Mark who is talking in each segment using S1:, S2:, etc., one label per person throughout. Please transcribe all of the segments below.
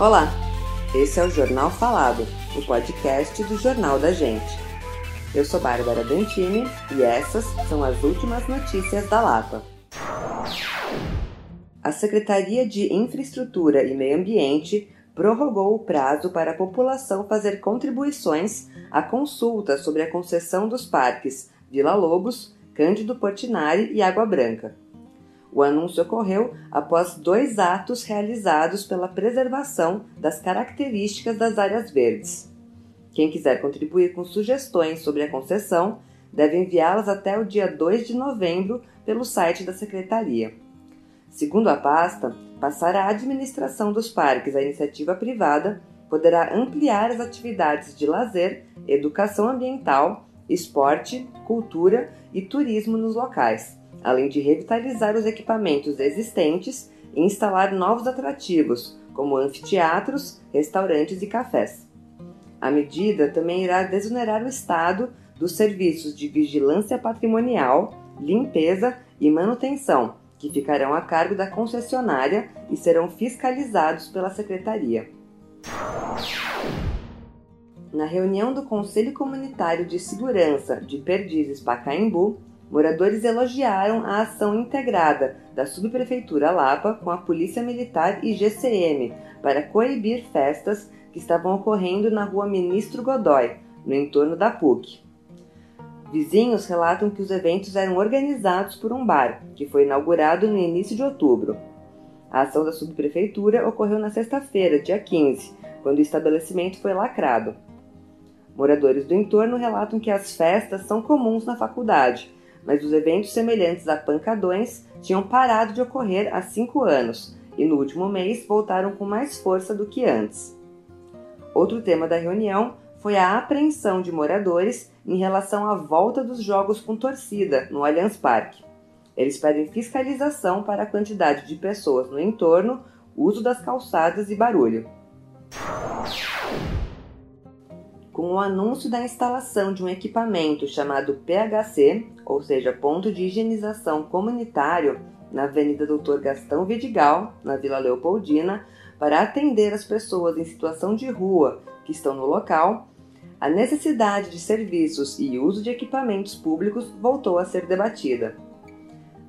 S1: Olá, esse é o Jornal Falado, o podcast do Jornal da Gente. Eu sou Bárbara Dantini e essas são as últimas notícias da Lapa. A Secretaria de Infraestrutura e Meio Ambiente prorrogou o prazo para a população fazer contribuições à consulta sobre a concessão dos parques Vila Lobos, Cândido Portinari e Água Branca. O anúncio ocorreu após dois atos realizados pela preservação das características das áreas verdes. Quem quiser contribuir com sugestões sobre a concessão deve enviá-las até o dia 2 de novembro pelo site da Secretaria. Segundo a pasta, passar a administração dos parques à iniciativa privada poderá ampliar as atividades de lazer, educação ambiental, esporte, cultura e turismo nos locais além de revitalizar os equipamentos existentes e instalar novos atrativos, como anfiteatros, restaurantes e cafés. A medida também irá desonerar o Estado dos serviços de vigilância patrimonial, limpeza e manutenção, que ficarão a cargo da concessionária e serão fiscalizados pela Secretaria. Na reunião do Conselho Comunitário de Segurança de Perdizes Pacaembu, Moradores elogiaram a ação integrada da Subprefeitura Lapa com a Polícia Militar e GCM para coibir festas que estavam ocorrendo na rua Ministro Godoy, no entorno da PUC. Vizinhos relatam que os eventos eram organizados por um bar, que foi inaugurado no início de outubro. A ação da subprefeitura ocorreu na sexta-feira, dia 15, quando o estabelecimento foi lacrado. Moradores do entorno relatam que as festas são comuns na faculdade mas os eventos semelhantes a pancadões tinham parado de ocorrer há cinco anos e no último mês voltaram com mais força do que antes. Outro tema da reunião foi a apreensão de moradores em relação à volta dos jogos com torcida no Allianz Parque. Eles pedem fiscalização para a quantidade de pessoas no entorno, uso das calçadas e barulho. com o anúncio da instalação de um equipamento chamado PHC, ou seja, Ponto de Higienização Comunitário, na Avenida Doutor Gastão Vidigal, na Vila Leopoldina, para atender as pessoas em situação de rua que estão no local, a necessidade de serviços e uso de equipamentos públicos voltou a ser debatida.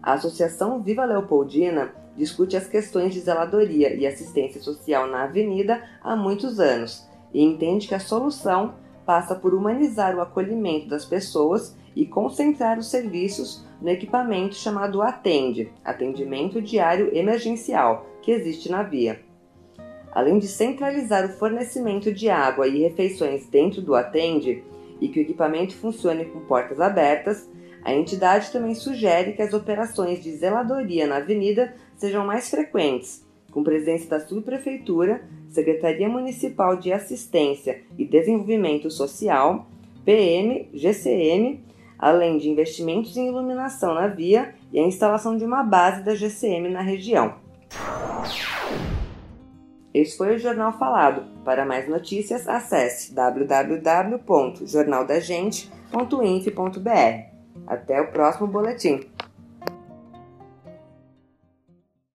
S1: A Associação Viva Leopoldina discute as questões de zeladoria e assistência social na avenida há muitos anos e entende que a solução passa por humanizar o acolhimento das pessoas e concentrar os serviços no equipamento chamado Atende, Atendimento Diário Emergencial, que existe na via. Além de centralizar o fornecimento de água e refeições dentro do Atende e que o equipamento funcione com portas abertas, a entidade também sugere que as operações de zeladoria na avenida sejam mais frequentes, com presença da subprefeitura Secretaria Municipal de Assistência e Desenvolvimento Social, PM, GCM, além de investimentos em iluminação na via e a instalação de uma base da GCM na região. Esse foi o Jornal Falado. Para mais notícias, acesse www.jornaldagente.inf.br. Até o próximo boletim.